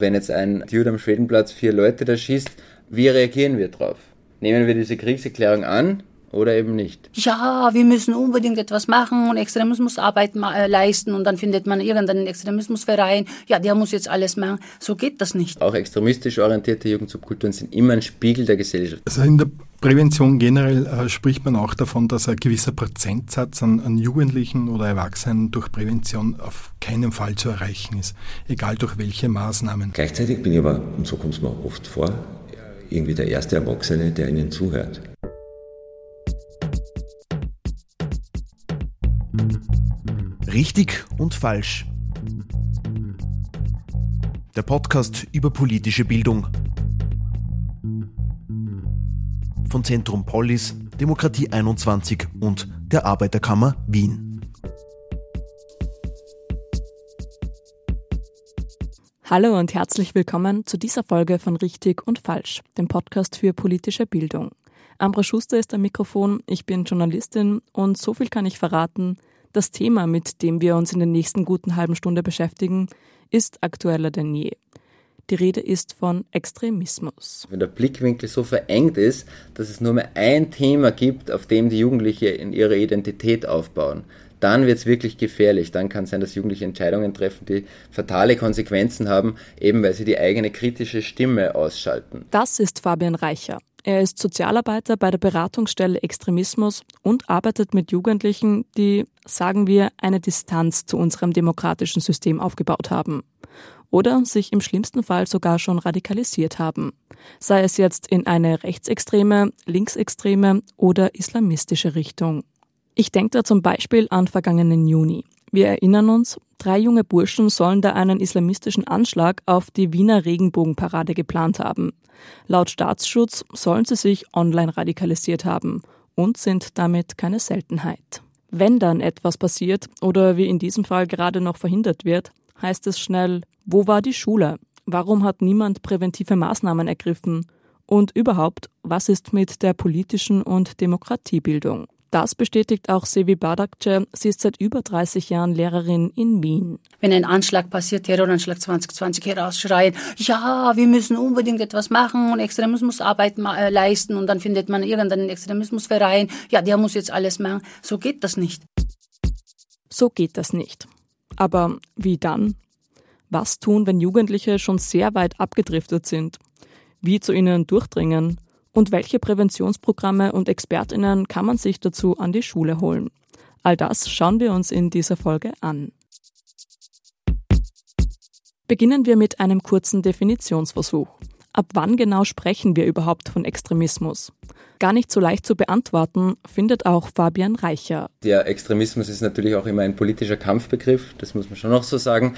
Wenn jetzt ein Dude am Schwedenplatz vier Leute da schießt, wie reagieren wir drauf? Nehmen wir diese Kriegserklärung an oder eben nicht. Ja, wir müssen unbedingt etwas machen und Extremismusarbeit äh, leisten und dann findet man irgendeinen Extremismusverein. Ja, der muss jetzt alles machen. So geht das nicht. Auch extremistisch orientierte Jugendsubkulturen sind immer ein Spiegel der Gesellschaft. Also in der Prävention generell äh, spricht man auch davon, dass ein gewisser Prozentsatz an, an, Jugendlichen oder Erwachsenen durch Prävention auf keinen Fall zu erreichen ist, egal durch welche Maßnahmen. Gleichzeitig bin ich aber, und so kommt es mir oft vor, irgendwie der erste Erwachsene, der ihnen zuhört. Richtig und falsch. Der Podcast über politische Bildung. Von Zentrum Polis, Demokratie 21 und der Arbeiterkammer Wien. Hallo und herzlich willkommen zu dieser Folge von Richtig und Falsch, dem Podcast für politische Bildung. Ambra Schuster ist am Mikrofon, ich bin Journalistin und so viel kann ich verraten, das Thema, mit dem wir uns in der nächsten guten halben Stunde beschäftigen, ist aktueller denn je. Die Rede ist von Extremismus. Wenn der Blickwinkel so verengt ist, dass es nur mehr ein Thema gibt, auf dem die Jugendliche in ihrer Identität aufbauen, dann wird es wirklich gefährlich. Dann kann es sein, dass Jugendliche Entscheidungen treffen, die fatale Konsequenzen haben, eben weil sie die eigene kritische Stimme ausschalten. Das ist Fabian Reicher. Er ist Sozialarbeiter bei der Beratungsstelle Extremismus und arbeitet mit Jugendlichen, die, sagen wir, eine Distanz zu unserem demokratischen System aufgebaut haben. Oder sich im schlimmsten Fall sogar schon radikalisiert haben. Sei es jetzt in eine rechtsextreme, linksextreme oder islamistische Richtung. Ich denke da zum Beispiel an vergangenen Juni. Wir erinnern uns, drei junge Burschen sollen da einen islamistischen Anschlag auf die Wiener Regenbogenparade geplant haben. Laut Staatsschutz sollen sie sich online radikalisiert haben und sind damit keine Seltenheit. Wenn dann etwas passiert oder wie in diesem Fall gerade noch verhindert wird, heißt es schnell, wo war die Schule? Warum hat niemand präventive Maßnahmen ergriffen? Und überhaupt, was ist mit der politischen und Demokratiebildung? Das bestätigt auch Sevi Badakce. Sie ist seit über 30 Jahren Lehrerin in Wien. Wenn ein Anschlag passiert, Terroranschlag 2020, herausschreien, ja, wir müssen unbedingt etwas machen und Extremismusarbeit äh, leisten und dann findet man irgendeinen Extremismusverein, ja, der muss jetzt alles machen. So geht das nicht. So geht das nicht. Aber wie dann? Was tun, wenn Jugendliche schon sehr weit abgedriftet sind? Wie zu ihnen durchdringen? Und welche Präventionsprogramme und Expertinnen kann man sich dazu an die Schule holen? All das schauen wir uns in dieser Folge an. Beginnen wir mit einem kurzen Definitionsversuch. Ab wann genau sprechen wir überhaupt von Extremismus? Gar nicht so leicht zu beantworten, findet auch Fabian Reicher. Der Extremismus ist natürlich auch immer ein politischer Kampfbegriff, das muss man schon noch so sagen.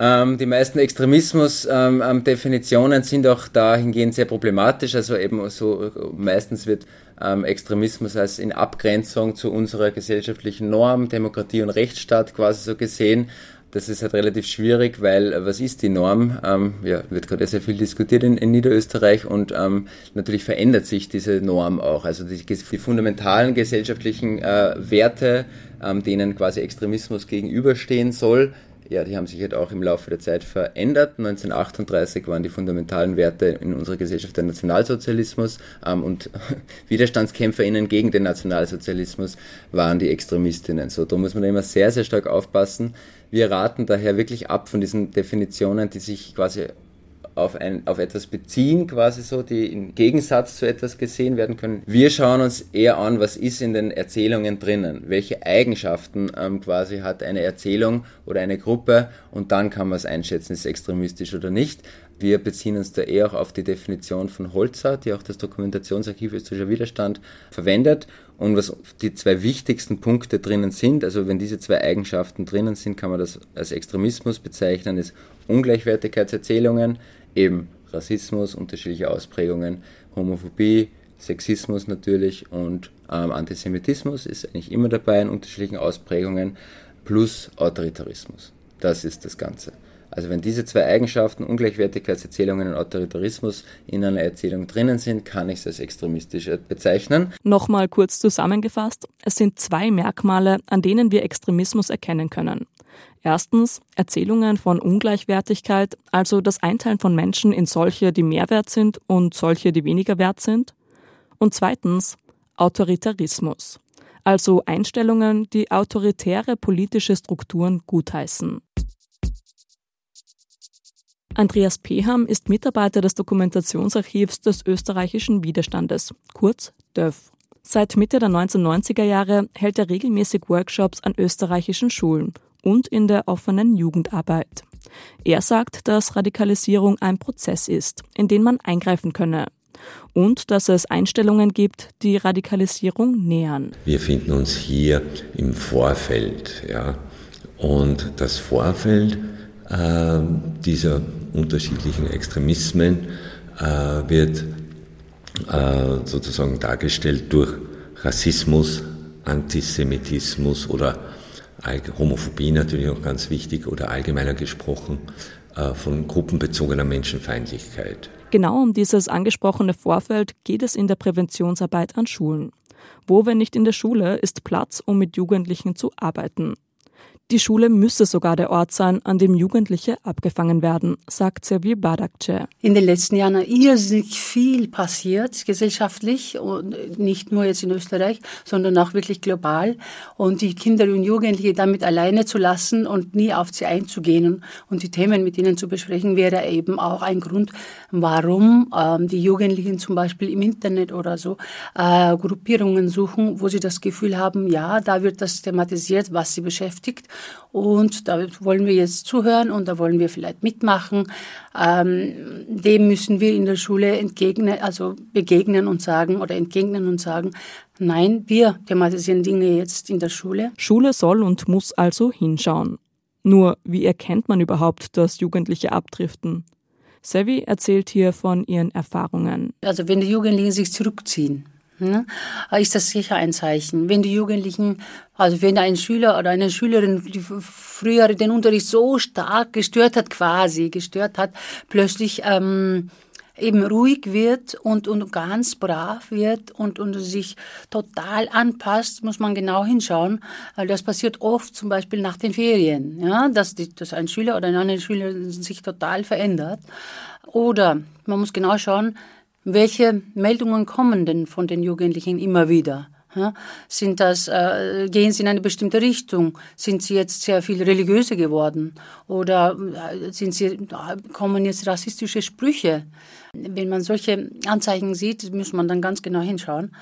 Ähm, die meisten Extremismus-Definitionen ähm, sind auch dahingehend sehr problematisch. Also eben so meistens wird ähm, Extremismus als in Abgrenzung zu unserer gesellschaftlichen Norm, Demokratie und Rechtsstaat quasi so gesehen. Das ist halt relativ schwierig, weil äh, was ist die Norm? Ähm, ja, wird gerade sehr viel diskutiert in, in Niederösterreich und ähm, natürlich verändert sich diese Norm auch. Also die, die fundamentalen gesellschaftlichen äh, Werte, ähm, denen quasi Extremismus gegenüberstehen soll, ja, die haben sich halt auch im Laufe der Zeit verändert. 1938 waren die fundamentalen Werte in unserer Gesellschaft der Nationalsozialismus ähm, und WiderstandskämpferInnen gegen den Nationalsozialismus waren die Extremistinnen. So, da muss man immer sehr, sehr stark aufpassen. Wir raten daher wirklich ab von diesen Definitionen, die sich quasi auf, ein, auf etwas beziehen, quasi so, die im Gegensatz zu etwas gesehen werden können. Wir schauen uns eher an, was ist in den Erzählungen drinnen, welche Eigenschaften ähm, quasi hat eine Erzählung oder eine Gruppe und dann kann man es einschätzen, ist extremistisch oder nicht. Wir beziehen uns da eher auch auf die Definition von Holzer, die auch das Dokumentationsarchiv österreichischer Widerstand verwendet. Und was die zwei wichtigsten Punkte drinnen sind, also wenn diese zwei Eigenschaften drinnen sind, kann man das als Extremismus bezeichnen, ist Ungleichwertigkeitserzählungen, eben Rassismus, unterschiedliche Ausprägungen, Homophobie, Sexismus natürlich und ähm, Antisemitismus ist eigentlich immer dabei in unterschiedlichen Ausprägungen, plus Autoritarismus. Das ist das Ganze. Also wenn diese zwei Eigenschaften, Ungleichwertigkeitserzählungen und Autoritarismus in einer Erzählung drinnen sind, kann ich es als extremistisch bezeichnen. Nochmal kurz zusammengefasst, es sind zwei Merkmale, an denen wir Extremismus erkennen können. Erstens Erzählungen von Ungleichwertigkeit, also das Einteilen von Menschen in solche, die mehr wert sind und solche, die weniger wert sind. Und zweitens Autoritarismus, also Einstellungen, die autoritäre politische Strukturen gutheißen. Andreas Peham ist Mitarbeiter des Dokumentationsarchivs des österreichischen Widerstandes, kurz DÖF. Seit Mitte der 1990er Jahre hält er regelmäßig Workshops an österreichischen Schulen und in der offenen Jugendarbeit. Er sagt, dass Radikalisierung ein Prozess ist, in den man eingreifen könne und dass es Einstellungen gibt, die Radikalisierung nähern. Wir finden uns hier im Vorfeld, ja, und das Vorfeld äh, dieser unterschiedlichen Extremismen äh, wird äh, sozusagen dargestellt durch Rassismus, Antisemitismus oder Homophobie natürlich auch ganz wichtig oder allgemeiner gesprochen äh, von gruppenbezogener Menschenfeindlichkeit. Genau um dieses angesprochene Vorfeld geht es in der Präventionsarbeit an Schulen. Wo, wenn nicht in der Schule, ist Platz, um mit Jugendlichen zu arbeiten. Die Schule müsse sogar der Ort sein, an dem Jugendliche abgefangen werden, sagt Servi Badakce. In den letzten Jahren ist irrsinnig viel passiert gesellschaftlich und nicht nur jetzt in Österreich, sondern auch wirklich global. Und die Kinder und Jugendliche damit alleine zu lassen und nie auf sie einzugehen und die Themen mit ihnen zu besprechen, wäre eben auch ein Grund, warum ähm, die Jugendlichen zum Beispiel im Internet oder so äh, Gruppierungen suchen, wo sie das Gefühl haben, ja, da wird das thematisiert, was sie beschäftigt und da wollen wir jetzt zuhören und da wollen wir vielleicht mitmachen. Ähm, dem müssen wir in der Schule entgegnen, also begegnen und sagen oder entgegnen und sagen, nein, wir thematisieren Dinge jetzt in der Schule. Schule soll und muss also hinschauen. Nur, wie erkennt man überhaupt, dass Jugendliche abdriften? Sevi erzählt hier von ihren Erfahrungen. Also wenn die Jugendlichen sich zurückziehen, ne, ist das sicher ein Zeichen. Wenn die Jugendlichen, also wenn ein Schüler oder eine Schülerin die früher den Unterricht so stark gestört hat, quasi gestört hat, plötzlich ähm, eben ruhig wird und, und ganz brav wird und, und sich total anpasst, muss man genau hinschauen. Das passiert oft zum Beispiel nach den Ferien, ja, dass, die, dass ein Schüler oder eine Schülerin sich total verändert. Oder man muss genau schauen, welche Meldungen kommen denn von den Jugendlichen immer wieder? Sind das, äh, gehen sie in eine bestimmte Richtung? Sind sie jetzt sehr viel religiöser geworden? Oder äh, sind sie, kommen jetzt rassistische Sprüche? Wenn man solche Anzeichen sieht, muss man dann ganz genau hinschauen.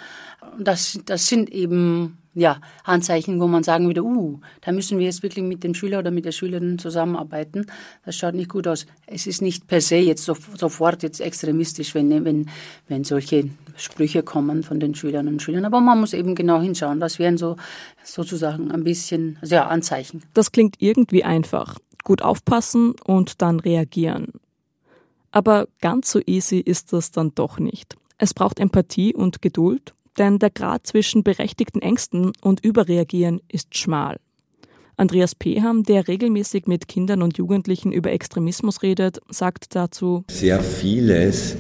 Das, das sind eben ja, Anzeichen, wo man sagen würde, uh, da müssen wir jetzt wirklich mit dem Schüler oder mit der Schülerin zusammenarbeiten. Das schaut nicht gut aus. Es ist nicht per se jetzt so, sofort jetzt extremistisch, wenn, wenn, wenn solche Sprüche kommen von den Schülerinnen und Schülern. Aber man muss eben genau hinschauen. Das wären so sozusagen ein bisschen, also ja, Anzeichen. Das klingt irgendwie einfach. Gut aufpassen und dann reagieren. Aber ganz so easy ist das dann doch nicht. Es braucht Empathie und Geduld denn der Grad zwischen berechtigten Ängsten und Überreagieren ist schmal. Andreas Peham, der regelmäßig mit Kindern und Jugendlichen über Extremismus redet, sagt dazu, sehr vieles,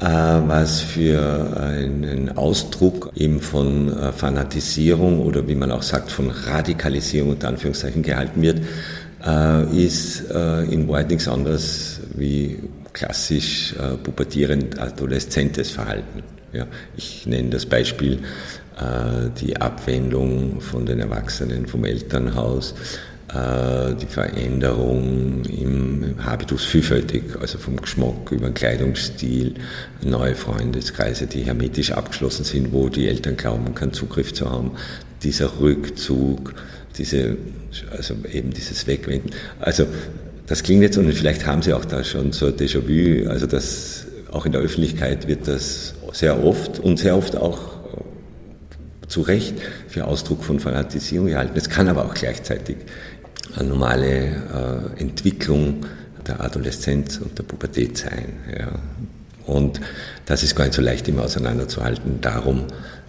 äh, was für einen Ausdruck eben von äh, Fanatisierung oder wie man auch sagt, von Radikalisierung unter Anführungszeichen gehalten wird, äh, ist in Wahrheit nichts anderes wie klassisch pubertierend adoleszentes Verhalten. Ja, ich nenne das Beispiel äh, die Abwendung von den Erwachsenen vom Elternhaus, äh, die Veränderung im Habitus vielfältig, also vom Geschmack über den Kleidungsstil, neue Freundeskreise, die hermetisch abgeschlossen sind, wo die Eltern glauben, keinen Zugriff zu haben, dieser Rückzug, diese, also eben dieses Wegwenden. Also das klingt jetzt, und vielleicht haben Sie auch da schon so Déjà-vu, also das auch in der Öffentlichkeit wird das sehr oft und sehr oft auch äh, zu Recht für Ausdruck von Fanatisierung gehalten. Es kann aber auch gleichzeitig eine normale äh, Entwicklung der Adoleszenz und der Pubertät sein. Ja. Und das ist gar nicht so leicht immer auseinanderzuhalten. Darum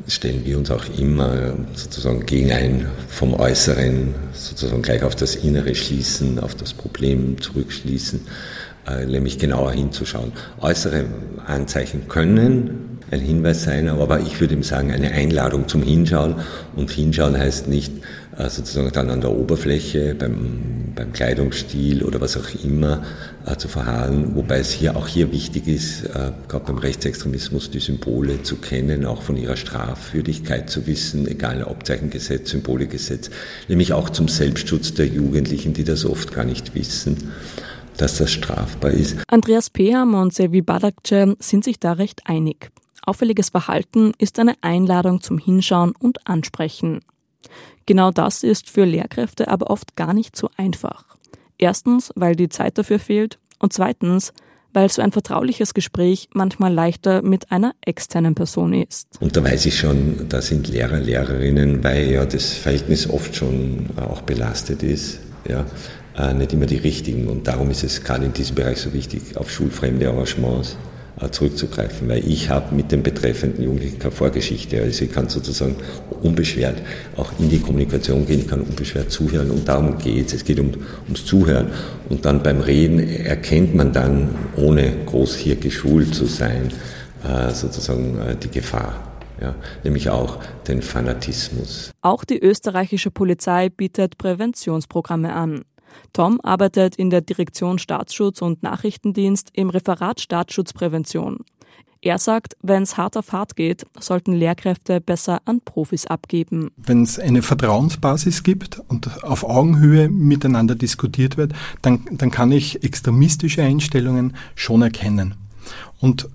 stellen wir uns auch immer sozusagen gegen ein vom Äußeren sozusagen gleich auf das Innere schließen, auf das Problem zurückschließen äh, nämlich genauer hinzuschauen. Äußere Anzeichen können ein Hinweis sein, aber ich würde ihm sagen, eine Einladung zum Hinschauen. Und Hinschauen heißt nicht äh, sozusagen dann an der Oberfläche, beim, beim Kleidungsstil oder was auch immer äh, zu verharren, wobei es hier auch hier wichtig ist, äh, gerade beim Rechtsextremismus die Symbole zu kennen, auch von ihrer Strafwürdigkeit zu wissen, egal Abzeichengesetz, Symbolegesetz, nämlich auch zum Selbstschutz der Jugendlichen, die das oft gar nicht wissen dass das strafbar ist. Andreas Peham und Sevi Badakce sind sich da recht einig. Auffälliges Verhalten ist eine Einladung zum Hinschauen und Ansprechen. Genau das ist für Lehrkräfte aber oft gar nicht so einfach. Erstens, weil die Zeit dafür fehlt und zweitens, weil so ein vertrauliches Gespräch manchmal leichter mit einer externen Person ist. Und da weiß ich schon, da sind Lehrer, Lehrerinnen, weil ja das Verhältnis oft schon auch belastet ist, ja, äh, nicht immer die richtigen. Und darum ist es gerade in diesem Bereich so wichtig, auf schulfremde Arrangements äh, zurückzugreifen, weil ich habe mit dem betreffenden Jugendlichen keine Vorgeschichte. Also ich kann sozusagen unbeschwert auch in die Kommunikation gehen, ich kann unbeschwert zuhören und darum geht es. Es geht um, ums Zuhören. Und dann beim Reden erkennt man dann, ohne groß hier geschult zu sein, äh, sozusagen äh, die Gefahr. Ja, nämlich auch den Fanatismus. Auch die österreichische Polizei bietet Präventionsprogramme an. Tom arbeitet in der Direktion Staatsschutz und Nachrichtendienst im Referat Staatsschutzprävention. Er sagt, wenn es hart auf hart geht, sollten Lehrkräfte besser an Profis abgeben. Wenn es eine Vertrauensbasis gibt und auf Augenhöhe miteinander diskutiert wird, dann, dann kann ich extremistische Einstellungen schon erkennen. Und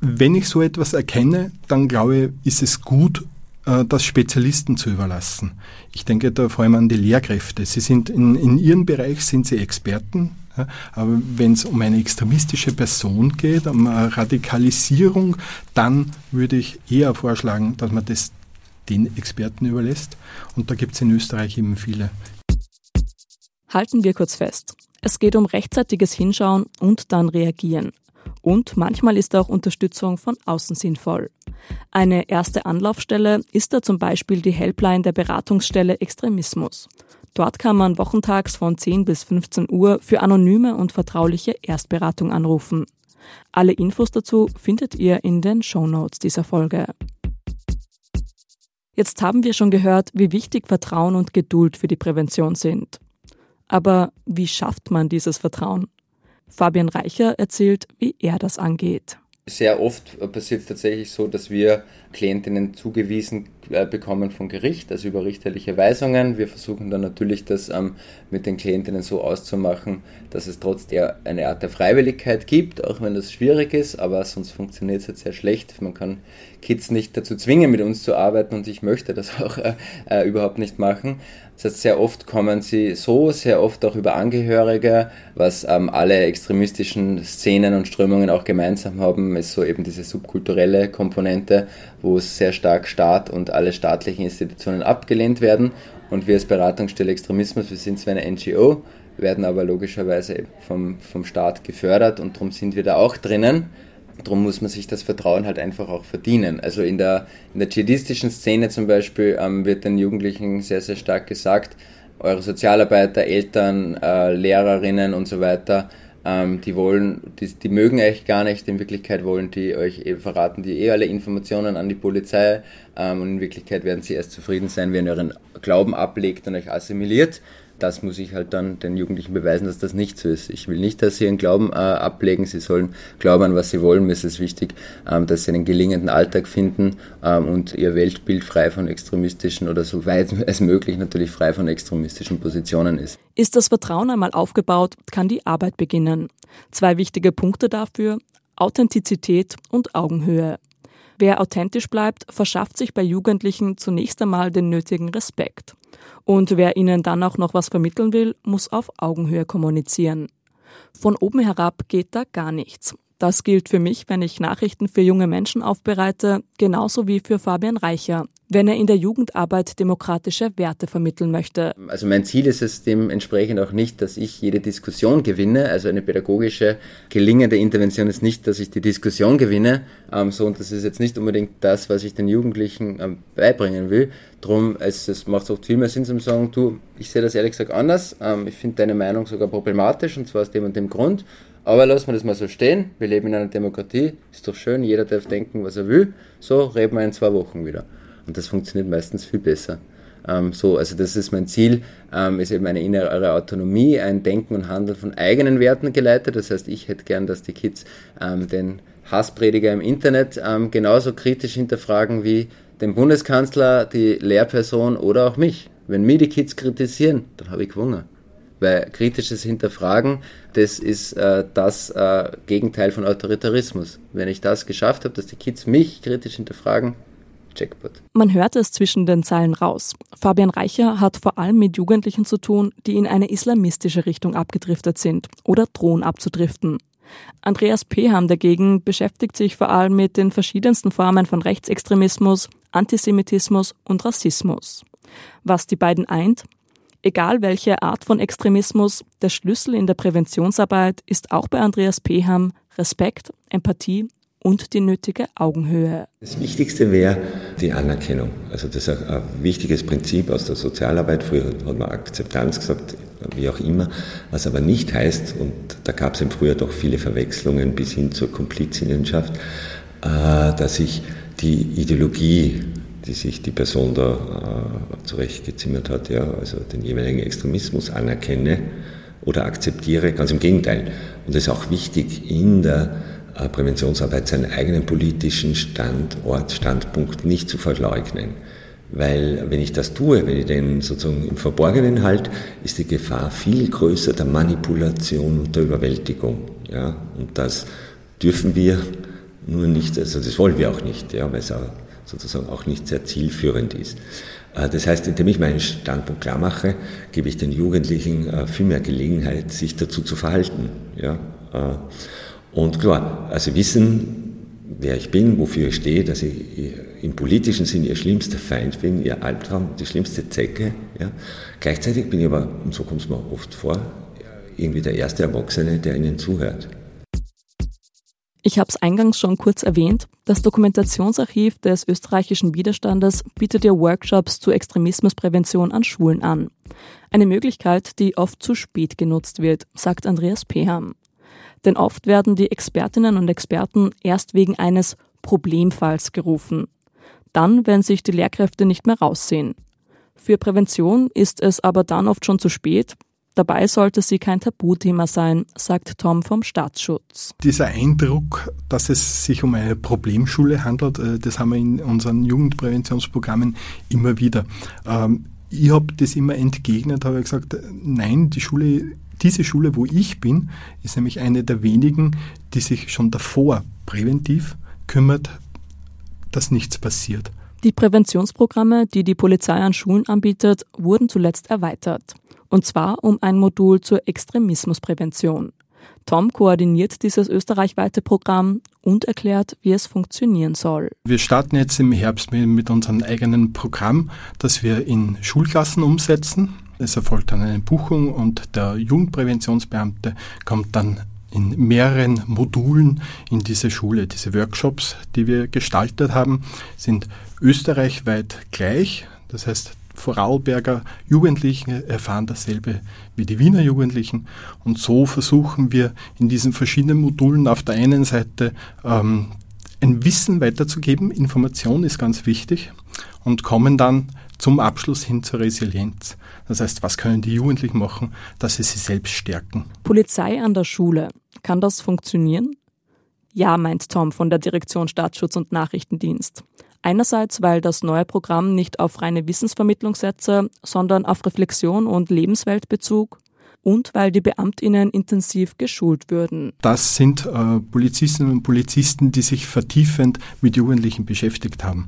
wenn ich so etwas erkenne, dann glaube ich, ist es gut, das Spezialisten zu überlassen. Ich denke da vor allem an die Lehrkräfte. Sie sind in, in ihrem Bereich sind sie Experten, ja, aber wenn es um eine extremistische Person geht, um Radikalisierung, dann würde ich eher vorschlagen, dass man das den Experten überlässt. Und da gibt es in Österreich eben viele. Halten wir kurz fest. Es geht um rechtzeitiges Hinschauen und dann reagieren. Und manchmal ist auch Unterstützung von außen sinnvoll. Eine erste Anlaufstelle ist da zum Beispiel die Helpline der Beratungsstelle Extremismus. Dort kann man wochentags von 10 bis 15 Uhr für anonyme und vertrauliche Erstberatung anrufen. Alle Infos dazu findet ihr in den Show Notes dieser Folge. Jetzt haben wir schon gehört, wie wichtig Vertrauen und Geduld für die Prävention sind. Aber wie schafft man dieses Vertrauen? Fabian Reicher erzählt, wie er das angeht. Sehr oft passiert es tatsächlich so, dass wir Klientinnen zugewiesen äh, bekommen vom Gericht, also über richterliche Weisungen. Wir versuchen dann natürlich das ähm, mit den Klientinnen so auszumachen, dass es trotzdem eine Art der Freiwilligkeit gibt, auch wenn das schwierig ist, aber sonst funktioniert es halt sehr schlecht. Man kann Kids nicht dazu zwingen, mit uns zu arbeiten und ich möchte das auch äh, äh, überhaupt nicht machen. Das heißt, sehr oft kommen sie so, sehr oft auch über Angehörige, was ähm, alle extremistischen Szenen und Strömungen auch gemeinsam haben, ist so eben diese subkulturelle Komponente, wo es sehr stark Staat und alle staatlichen Institutionen abgelehnt werden. Und wir als Beratungsstelle Extremismus, wir sind zwar eine NGO, werden aber logischerweise vom, vom Staat gefördert und darum sind wir da auch drinnen. Darum muss man sich das Vertrauen halt einfach auch verdienen. Also in der, in der dschihadistischen Szene zum Beispiel ähm, wird den Jugendlichen sehr, sehr stark gesagt, eure Sozialarbeiter, Eltern, äh, Lehrerinnen und so weiter, ähm, die wollen, die, die mögen euch gar nicht. In Wirklichkeit wollen die euch eh, verraten die eh alle Informationen an die Polizei ähm, und in Wirklichkeit werden sie erst zufrieden sein, wenn ihr euren Glauben ablegt und euch assimiliert das muss ich halt dann den Jugendlichen beweisen, dass das nicht so ist. Ich will nicht, dass sie ihren Glauben äh, ablegen, sie sollen glauben an, was sie wollen. Mir ist es wichtig, ähm, dass sie einen gelingenden Alltag finden ähm, und ihr Weltbild frei von extremistischen oder so weit als möglich natürlich frei von extremistischen Positionen ist. Ist das Vertrauen einmal aufgebaut, kann die Arbeit beginnen. Zwei wichtige Punkte dafür, Authentizität und Augenhöhe. Wer authentisch bleibt, verschafft sich bei Jugendlichen zunächst einmal den nötigen Respekt. Und wer ihnen dann auch noch was vermitteln will, muss auf Augenhöhe kommunizieren. Von oben herab geht da gar nichts. Das gilt für mich, wenn ich Nachrichten für junge Menschen aufbereite, genauso wie für Fabian Reicher, wenn er in der Jugendarbeit demokratische Werte vermitteln möchte. Also mein Ziel ist es dementsprechend auch nicht, dass ich jede Diskussion gewinne. Also eine pädagogische, gelingende Intervention ist nicht, dass ich die Diskussion gewinne. Ähm, so, und das ist jetzt nicht unbedingt das, was ich den Jugendlichen ähm, beibringen will. Drum, es, es macht oft viel mehr Sinn zu sagen, du, ich sehe das ehrlich gesagt anders. Ähm, ich finde deine Meinung sogar problematisch und zwar aus dem und dem Grund. Aber lassen wir das mal so stehen. Wir leben in einer Demokratie, ist doch schön, jeder darf denken, was er will. So reden wir in zwei Wochen wieder. Und das funktioniert meistens viel besser. Ähm, so, also das ist mein Ziel, ähm, ist eben eine innere Autonomie, ein Denken und Handeln von eigenen Werten geleitet. Das heißt, ich hätte gern, dass die Kids ähm, den Hassprediger im Internet ähm, genauso kritisch hinterfragen wie den Bundeskanzler, die Lehrperson oder auch mich. Wenn mir die Kids kritisieren, dann habe ich gewonnen. Weil kritisches Hinterfragen, das ist äh, das äh, Gegenteil von Autoritarismus. Wenn ich das geschafft habe, dass die Kids mich kritisch hinterfragen, Jackpot. Man hört es zwischen den Zeilen raus. Fabian Reicher hat vor allem mit Jugendlichen zu tun, die in eine islamistische Richtung abgedriftet sind oder drohen abzudriften. Andreas Peham dagegen beschäftigt sich vor allem mit den verschiedensten Formen von Rechtsextremismus, Antisemitismus und Rassismus. Was die beiden eint, egal welche Art von Extremismus, der Schlüssel in der Präventionsarbeit ist auch bei Andreas Peham Respekt, Empathie und die nötige Augenhöhe. Das Wichtigste wäre die Anerkennung. Also das ist ein wichtiges Prinzip aus der Sozialarbeit. Früher hat man Akzeptanz gesagt, wie auch immer. Was aber nicht heißt, und da gab es im Frühjahr doch viele Verwechslungen bis hin zur Komplizinnenschaft, äh, dass ich die Ideologie, die sich die Person da äh, zurechtgezimmert hat, ja, also den jeweiligen Extremismus anerkenne oder akzeptiere. Ganz im Gegenteil. Und es ist auch wichtig in der äh, Präventionsarbeit seinen eigenen politischen Standort, Standpunkt nicht zu verleugnen. Weil wenn ich das tue, wenn ich den sozusagen im Verborgenen halte, ist die Gefahr viel größer der Manipulation und der Überwältigung. Ja? Und das dürfen wir nur nicht, also das wollen wir auch nicht, ja, weil es auch sozusagen auch nicht sehr zielführend ist. Äh, das heißt, indem ich meinen Standpunkt klar mache, gebe ich den Jugendlichen äh, viel mehr Gelegenheit, sich dazu zu verhalten. Ja? Und klar, also wissen, wer ich bin, wofür ich stehe, dass ich im politischen Sinn ihr schlimmster Feind bin, ihr Albtraum, die schlimmste Zecke. Ja. Gleichzeitig bin ich aber, und so kommt es mir oft vor, irgendwie der erste Erwachsene, der ihnen zuhört. Ich habe es eingangs schon kurz erwähnt. Das Dokumentationsarchiv des österreichischen Widerstandes bietet ja Workshops zur Extremismusprävention an Schulen an. Eine Möglichkeit, die oft zu spät genutzt wird, sagt Andreas Peham. Denn oft werden die Expertinnen und Experten erst wegen eines Problemfalls gerufen. Dann, wenn sich die Lehrkräfte nicht mehr raussehen. Für Prävention ist es aber dann oft schon zu spät. Dabei sollte sie kein Tabuthema sein, sagt Tom vom Staatsschutz. Dieser Eindruck, dass es sich um eine Problemschule handelt, äh, das haben wir in unseren Jugendpräventionsprogrammen immer wieder. Ähm, ich habe das immer entgegnet, habe gesagt, nein, die Schule diese Schule, wo ich bin, ist nämlich eine der wenigen, die sich schon davor präventiv kümmert, dass nichts passiert. Die Präventionsprogramme, die die Polizei an Schulen anbietet, wurden zuletzt erweitert. Und zwar um ein Modul zur Extremismusprävention. Tom koordiniert dieses österreichweite Programm und erklärt, wie es funktionieren soll. Wir starten jetzt im Herbst mit unserem eigenen Programm, das wir in Schulklassen umsetzen. Es erfolgt dann eine Buchung und der Jugendpräventionsbeamte kommt dann in mehreren Modulen in diese Schule. Diese Workshops, die wir gestaltet haben, sind österreichweit gleich. Das heißt, Vorarlberger Jugendlichen erfahren dasselbe wie die Wiener Jugendlichen. Und so versuchen wir in diesen verschiedenen Modulen auf der einen Seite ähm, ein Wissen weiterzugeben. Information ist ganz wichtig und kommen dann zum Abschluss hin zur Resilienz. Das heißt, was können die Jugendlichen machen, dass sie sich selbst stärken? Polizei an der Schule. Kann das funktionieren? Ja, meint Tom von der Direktion Staatsschutz und Nachrichtendienst. Einerseits, weil das neue Programm nicht auf reine Wissensvermittlung setze, sondern auf Reflexion und Lebensweltbezug und weil die Beamtinnen intensiv geschult würden. Das sind äh, Polizistinnen und Polizisten, die sich vertiefend mit Jugendlichen beschäftigt haben.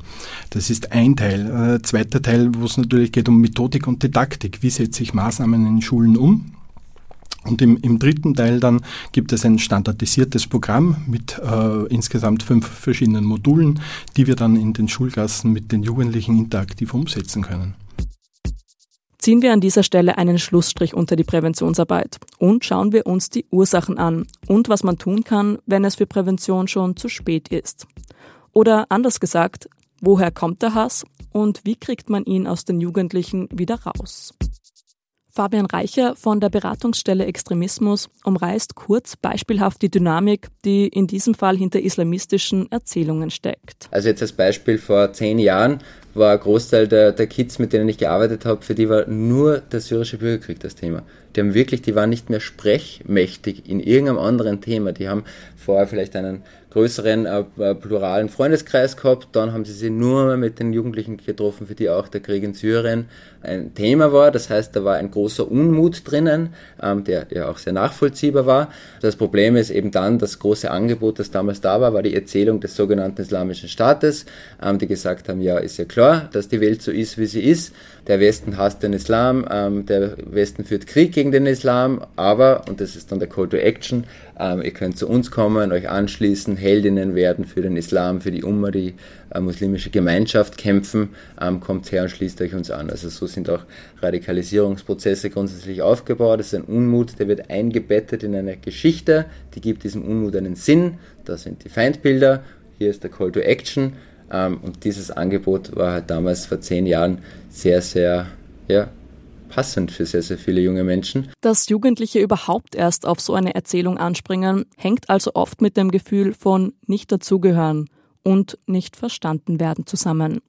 Das ist ein Teil. Äh, zweiter Teil, wo es natürlich geht um Methodik und Didaktik. Wie setze ich Maßnahmen in Schulen um? Und im, im dritten Teil dann gibt es ein standardisiertes Programm mit äh, insgesamt fünf verschiedenen Modulen, die wir dann in den Schulklassen mit den Jugendlichen interaktiv umsetzen können. Ziehen wir an dieser Stelle einen Schlussstrich unter die Präventionsarbeit und schauen wir uns die Ursachen an und was man tun kann, wenn es für Prävention schon zu spät ist. Oder anders gesagt, woher kommt der Hass und wie kriegt man ihn aus den Jugendlichen wieder raus? Fabian Reicher von der Beratungsstelle Extremismus umreißt kurz beispielhaft die Dynamik, die in diesem Fall hinter islamistischen Erzählungen steckt. Also jetzt als Beispiel vor zehn Jahren war ein Großteil der, der Kids, mit denen ich gearbeitet habe, für die war nur der syrische Bürgerkrieg das Thema. Die haben wirklich, die waren nicht mehr sprechmächtig in irgendeinem anderen Thema. Die haben vorher vielleicht einen größeren äh, äh, pluralen Freundeskreis gehabt. Dann haben sie sich nur mit den Jugendlichen getroffen, für die auch der Krieg in Syrien ein Thema war. Das heißt, da war ein großer Unmut drinnen, ähm, der ja auch sehr nachvollziehbar war. Das Problem ist eben dann, das große Angebot, das damals da war, war die Erzählung des sogenannten Islamischen Staates, ähm, die gesagt haben, ja, ist ja klar, dass die Welt so ist, wie sie ist. Der Westen hasst den Islam, ähm, der Westen führt Krieg gegen den Islam, aber, und das ist dann der Call to Action, ähm, ihr könnt zu uns kommen, euch anschließen, Heldinnen werden für den Islam, für die Umma, die muslimische Gemeinschaft kämpfen, ähm, kommt her und schließt euch uns an. Also so sind auch Radikalisierungsprozesse grundsätzlich aufgebaut. Es ist ein Unmut, der wird eingebettet in eine Geschichte, die gibt diesem Unmut einen Sinn. Da sind die Feindbilder, hier ist der Call to Action. Ähm, und dieses Angebot war halt damals vor zehn Jahren sehr, sehr ja, passend für sehr, sehr viele junge Menschen. Dass Jugendliche überhaupt erst auf so eine Erzählung anspringen, hängt also oft mit dem Gefühl von nicht dazugehören und nicht verstanden werden zusammen.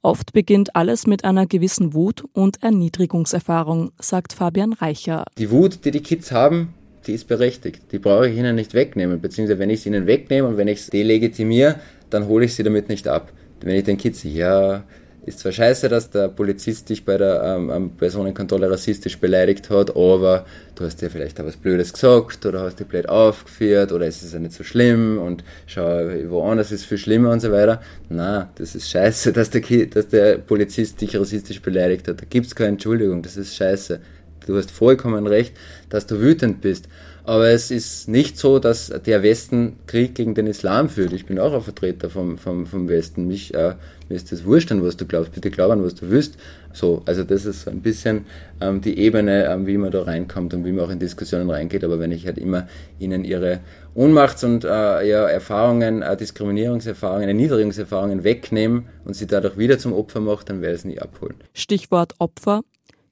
Oft beginnt alles mit einer gewissen Wut und Erniedrigungserfahrung, sagt Fabian Reicher. Die Wut, die die Kids haben, die ist berechtigt. Die brauche ich ihnen nicht wegnehmen. Beziehungsweise wenn ich sie ihnen wegnehme und wenn ich es delegitimiere, dann hole ich sie damit nicht ab. Wenn ich den Kids, ja, ist zwar scheiße, dass der Polizist dich bei der ähm, Personenkontrolle rassistisch beleidigt hat, aber du hast dir vielleicht auch was Blödes gesagt oder hast dich blöd aufgeführt oder es ist ja nicht so schlimm und schau, woanders ist es viel schlimmer und so weiter. Na, das ist scheiße, dass der, dass der Polizist dich rassistisch beleidigt hat. Da gibt es keine Entschuldigung, das ist scheiße. Du hast vollkommen recht, dass du wütend bist. Aber es ist nicht so, dass der Westen Krieg gegen den Islam führt. Ich bin auch ein Vertreter vom, vom, vom Westen. Mich, äh, mir ist das wurscht an, was du glaubst. Bitte glaub an, was du willst. So, also das ist so ein bisschen ähm, die Ebene, ähm, wie man da reinkommt und wie man auch in Diskussionen reingeht. Aber wenn ich halt immer ihnen ihre Ohnmachts- und äh, ja, Erfahrungen, äh, Diskriminierungserfahrungen, Erniedrigungserfahrungen wegnehme und sie dadurch wieder zum Opfer mache, dann werde ich es nie abholen. Stichwort Opfer.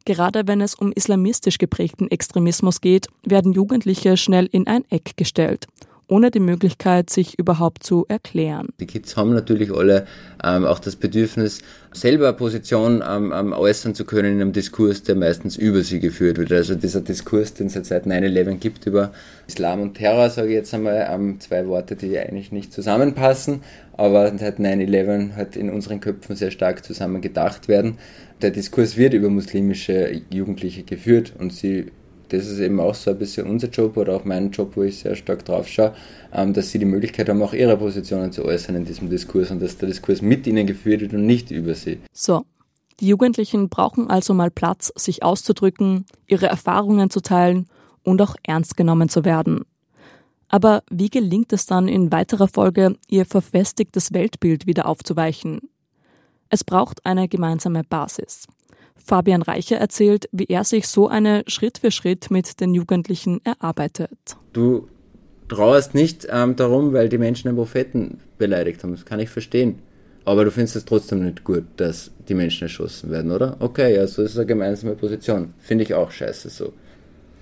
Gerade wenn es um islamistisch geprägten Extremismus geht, werden Jugendliche schnell in ein Eck gestellt ohne die Möglichkeit, sich überhaupt zu erklären. Die Kids haben natürlich alle ähm, auch das Bedürfnis, selber Position ähm, ähm, äußern zu können in einem Diskurs, der meistens über sie geführt wird. Also dieser Diskurs, den es seit 9-11 gibt über Islam und Terror, sage ich jetzt einmal, ähm, zwei Worte, die eigentlich nicht zusammenpassen, aber seit 9-11 hat in unseren Köpfen sehr stark zusammen gedacht werden der Diskurs wird über muslimische Jugendliche geführt und sie, das ist eben auch so ein bisschen unser Job oder auch mein Job, wo ich sehr stark drauf schaue, ähm, dass sie die Möglichkeit haben, auch ihre Positionen zu äußern in diesem Diskurs und dass der Diskurs mit ihnen geführt wird und nicht über sie. So, die Jugendlichen brauchen also mal Platz, sich auszudrücken, ihre Erfahrungen zu teilen und auch ernst genommen zu werden. Aber wie gelingt es dann in weiterer Folge, ihr verfestigtes Weltbild wieder aufzuweichen? Es braucht eine gemeinsame Basis. Fabian Reicher erzählt, wie er sich so eine Schritt für Schritt mit den Jugendlichen erarbeitet. Du trauerst nicht ähm, darum, weil die Menschen den Propheten beleidigt haben. Das kann ich verstehen. Aber du findest es trotzdem nicht gut, dass die Menschen erschossen werden, oder? Okay, ja, so ist eine gemeinsame Position. Finde ich auch scheiße so.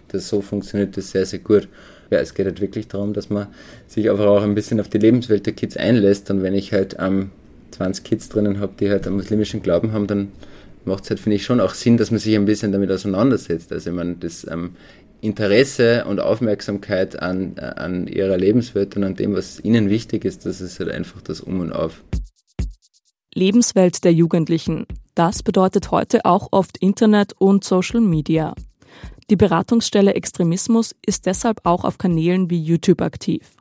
Das so funktioniert das sehr, sehr gut. Ja, es geht halt wirklich darum, dass man sich einfach auch ein bisschen auf die Lebenswelt der Kids einlässt. Und wenn ich halt ähm, 20 Kids drinnen habe, die halt einen muslimischen Glauben haben, dann macht es halt, finde ich, schon auch Sinn, dass man sich ein bisschen damit auseinandersetzt. Also ich meine, das ähm, Interesse und Aufmerksamkeit an, an ihrer Lebenswelt und an dem, was ihnen wichtig ist, das ist halt einfach das Um und Auf. Lebenswelt der Jugendlichen. Das bedeutet heute auch oft Internet und Social Media. Die Beratungsstelle Extremismus ist deshalb auch auf Kanälen wie YouTube aktiv.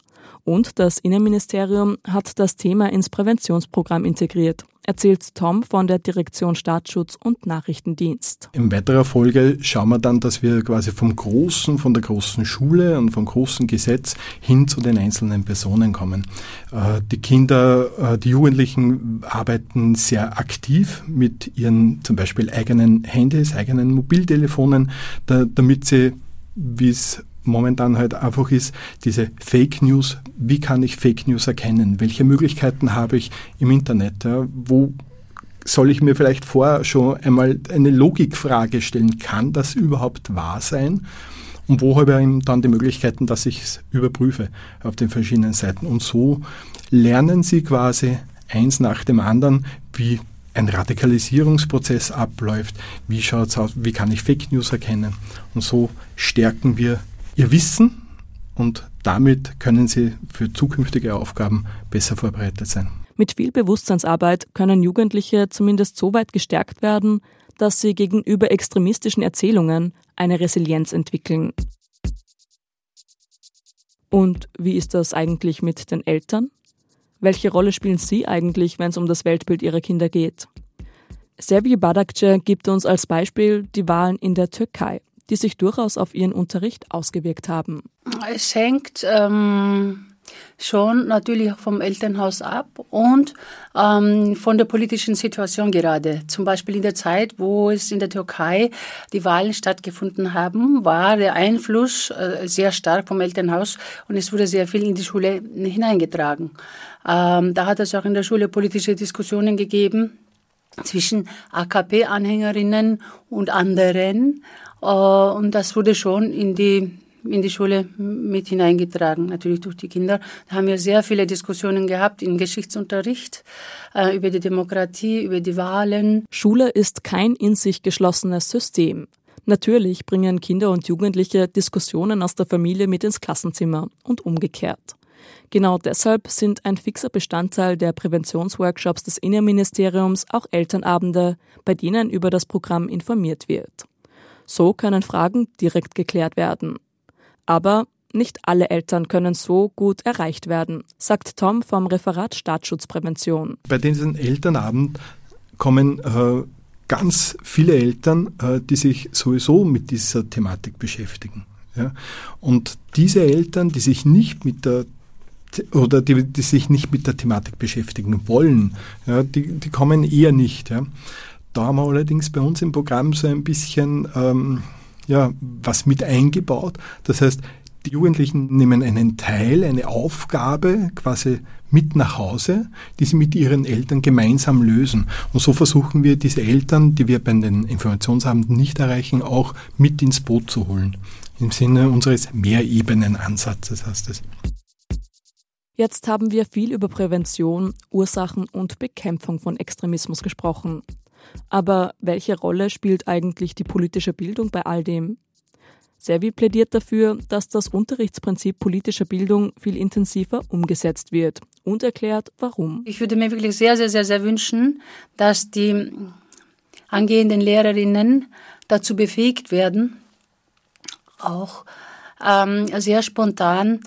Und das Innenministerium hat das Thema ins Präventionsprogramm integriert, erzählt Tom von der Direktion Staatsschutz und Nachrichtendienst. In weiterer Folge schauen wir dann, dass wir quasi vom großen, von der großen Schule und vom großen Gesetz hin zu den einzelnen Personen kommen. Äh, die Kinder, äh, die Jugendlichen arbeiten sehr aktiv mit ihren zum Beispiel eigenen Handys, eigenen Mobiltelefonen, damit sie, wie es momentan halt einfach ist, diese Fake News, wie kann ich Fake News erkennen? Welche Möglichkeiten habe ich im Internet? Ja? Wo soll ich mir vielleicht vorher schon einmal eine Logikfrage stellen. Kann das überhaupt wahr sein? Und wo habe ich dann die Möglichkeiten, dass ich es überprüfe auf den verschiedenen Seiten? Und so lernen Sie quasi eins nach dem anderen, wie ein Radikalisierungsprozess abläuft, wie schaut es aus, wie kann ich Fake News erkennen. Und so stärken wir Ihr Wissen und damit können Sie für zukünftige Aufgaben besser vorbereitet sein. Mit viel Bewusstseinsarbeit können Jugendliche zumindest so weit gestärkt werden, dass sie gegenüber extremistischen Erzählungen eine Resilienz entwickeln. Und wie ist das eigentlich mit den Eltern? Welche Rolle spielen sie eigentlich, wenn es um das Weltbild ihrer Kinder geht? Serbi Badakce gibt uns als Beispiel die Wahlen in der Türkei, die sich durchaus auf ihren Unterricht ausgewirkt haben. Es hängt ähm, schon natürlich vom Elternhaus ab und ähm, von der politischen Situation gerade. Zum Beispiel in der Zeit, wo es in der Türkei die Wahlen stattgefunden haben, war der Einfluss äh, sehr stark vom Elternhaus und es wurde sehr viel in die Schule hineingetragen. Ähm, da hat es auch in der Schule politische Diskussionen gegeben zwischen AKP-Anhängerinnen und anderen. Äh, und das wurde schon in die in die Schule mit hineingetragen, natürlich durch die Kinder. Da haben wir sehr viele Diskussionen gehabt im Geschichtsunterricht äh, über die Demokratie, über die Wahlen. Schule ist kein in sich geschlossenes System. Natürlich bringen Kinder und Jugendliche Diskussionen aus der Familie mit ins Klassenzimmer und umgekehrt. Genau deshalb sind ein fixer Bestandteil der Präventionsworkshops des Innenministeriums auch Elternabende, bei denen über das Programm informiert wird. So können Fragen direkt geklärt werden. Aber nicht alle Eltern können so gut erreicht werden, sagt Tom vom Referat Staatsschutzprävention. Bei diesen Elternabend kommen äh, ganz viele Eltern, äh, die sich sowieso mit dieser Thematik beschäftigen. Ja? Und diese Eltern, die sich nicht mit der oder die, die sich nicht mit der Thematik beschäftigen wollen, ja, die, die kommen eher nicht. Ja. Da haben wir allerdings bei uns im Programm so ein bisschen ähm, ja, was mit eingebaut. Das heißt, die Jugendlichen nehmen einen Teil, eine Aufgabe quasi mit nach Hause, die sie mit ihren Eltern gemeinsam lösen. Und so versuchen wir diese Eltern, die wir bei den Informationsabenden nicht erreichen, auch mit ins Boot zu holen. Im Sinne unseres Mehrebenenansatzes heißt es. Jetzt haben wir viel über Prävention, Ursachen und Bekämpfung von Extremismus gesprochen. Aber welche Rolle spielt eigentlich die politische Bildung bei all dem? Servi plädiert dafür, dass das Unterrichtsprinzip politischer Bildung viel intensiver umgesetzt wird und erklärt, warum. Ich würde mir wirklich sehr, sehr, sehr, sehr wünschen, dass die angehenden Lehrerinnen dazu befähigt werden, auch ähm, sehr spontan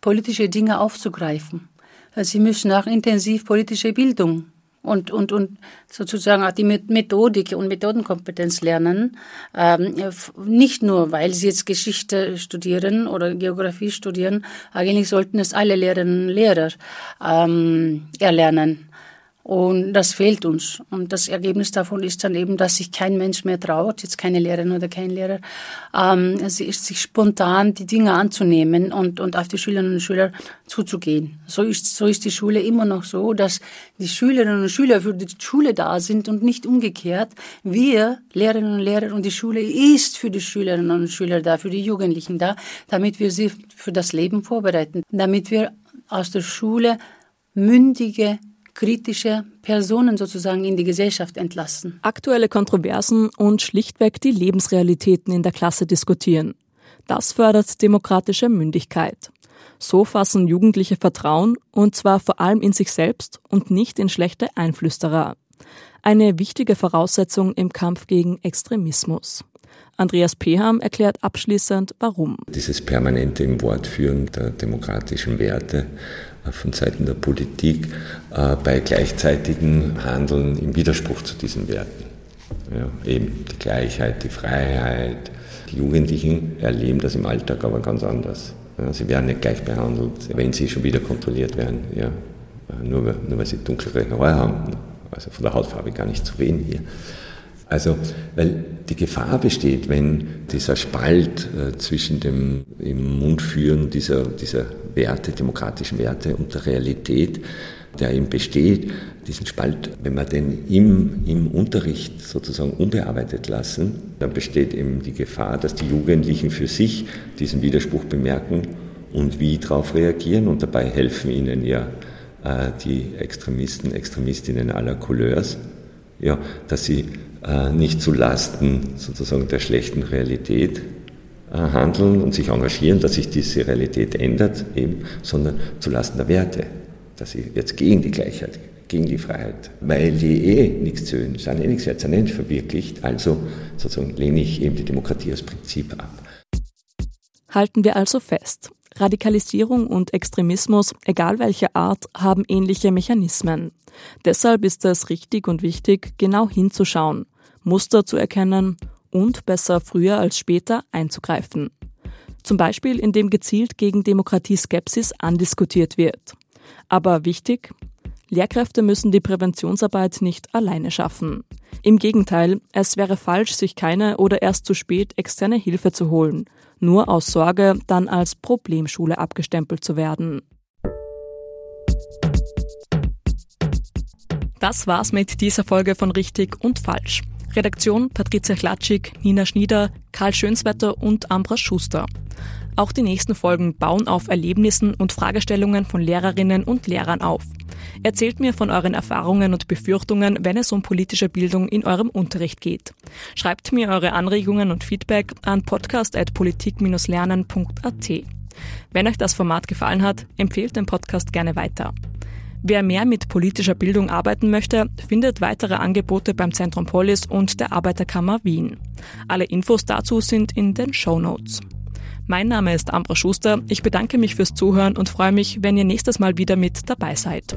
politische Dinge aufzugreifen. Sie müssen auch intensiv politische Bildung und, und, und sozusagen auch die Methodik und Methodenkompetenz lernen. Ähm, nicht nur, weil sie jetzt Geschichte studieren oder Geografie studieren, eigentlich sollten es alle Lehrerinnen und Lehrer ähm, erlernen. Und das fehlt uns. Und das Ergebnis davon ist dann eben, dass sich kein Mensch mehr traut, jetzt keine Lehrerin oder kein Lehrer, ähm, sich spontan die Dinge anzunehmen und, und auf die Schülerinnen und Schüler zuzugehen. So ist, so ist die Schule immer noch so, dass die Schülerinnen und Schüler für die Schule da sind und nicht umgekehrt. Wir, Lehrerinnen und Lehrer und die Schule ist für die Schülerinnen und Schüler da, für die Jugendlichen da, damit wir sie für das Leben vorbereiten, damit wir aus der Schule mündige kritische Personen sozusagen in die Gesellschaft entlassen. Aktuelle Kontroversen und schlichtweg die Lebensrealitäten in der Klasse diskutieren. Das fördert demokratische Mündigkeit. So fassen Jugendliche Vertrauen, und zwar vor allem in sich selbst und nicht in schlechte Einflüsterer. Eine wichtige Voraussetzung im Kampf gegen Extremismus. Andreas Peham erklärt abschließend, warum. Dieses permanente im Wortführen der demokratischen Werte von Seiten der Politik äh, bei gleichzeitigem Handeln im Widerspruch zu diesen Werten. Ja, eben die Gleichheit, die Freiheit. Die Jugendlichen erleben das im Alltag aber ganz anders. Ja, sie werden nicht gleich behandelt, wenn sie schon wieder kontrolliert werden. Ja, nur, nur weil sie dunklere Haare haben. Also von der Hautfarbe gar nicht zu reden hier. Also, weil die Gefahr besteht, wenn dieser Spalt äh, zwischen dem im Mund führen dieser, dieser Werte, demokratischen Werte und der Realität, der eben besteht, diesen Spalt, wenn wir den im, im Unterricht sozusagen unbearbeitet lassen, dann besteht eben die Gefahr, dass die Jugendlichen für sich diesen Widerspruch bemerken und wie darauf reagieren. Und dabei helfen ihnen ja äh, die Extremisten, Extremistinnen aller Couleurs, ja, dass sie äh, nicht zu Lasten sozusagen der schlechten Realität handeln und sich engagieren, dass sich diese Realität ändert, eben, sondern zu Lasten der Werte, dass sie jetzt gegen die Gleichheit, gegen die Freiheit, weil die eh nichts zu sind eh nichts jetzt nicht verwirklicht, also sozusagen lehne ich eben die Demokratie als Prinzip ab. Halten wir also fest. Radikalisierung und Extremismus, egal welcher Art, haben ähnliche Mechanismen. Deshalb ist es richtig und wichtig, genau hinzuschauen, Muster zu erkennen und besser früher als später einzugreifen. Zum Beispiel, indem gezielt gegen Demokratieskepsis andiskutiert wird. Aber wichtig, Lehrkräfte müssen die Präventionsarbeit nicht alleine schaffen. Im Gegenteil, es wäre falsch, sich keine oder erst zu spät externe Hilfe zu holen, nur aus Sorge, dann als Problemschule abgestempelt zu werden. Das war's mit dieser Folge von Richtig und Falsch. Redaktion Patricia Klatschik, Nina Schnieder, Karl Schönswetter und Ambras Schuster. Auch die nächsten Folgen bauen auf Erlebnissen und Fragestellungen von Lehrerinnen und Lehrern auf. Erzählt mir von euren Erfahrungen und Befürchtungen, wenn es um politische Bildung in eurem Unterricht geht. Schreibt mir eure Anregungen und Feedback an podcast.politik-lernen.at. Wenn euch das Format gefallen hat, empfehlt den Podcast gerne weiter. Wer mehr mit politischer Bildung arbeiten möchte, findet weitere Angebote beim Zentrum Polis und der Arbeiterkammer Wien. Alle Infos dazu sind in den Show Notes. Mein Name ist Ambra Schuster. Ich bedanke mich fürs Zuhören und freue mich, wenn ihr nächstes Mal wieder mit dabei seid.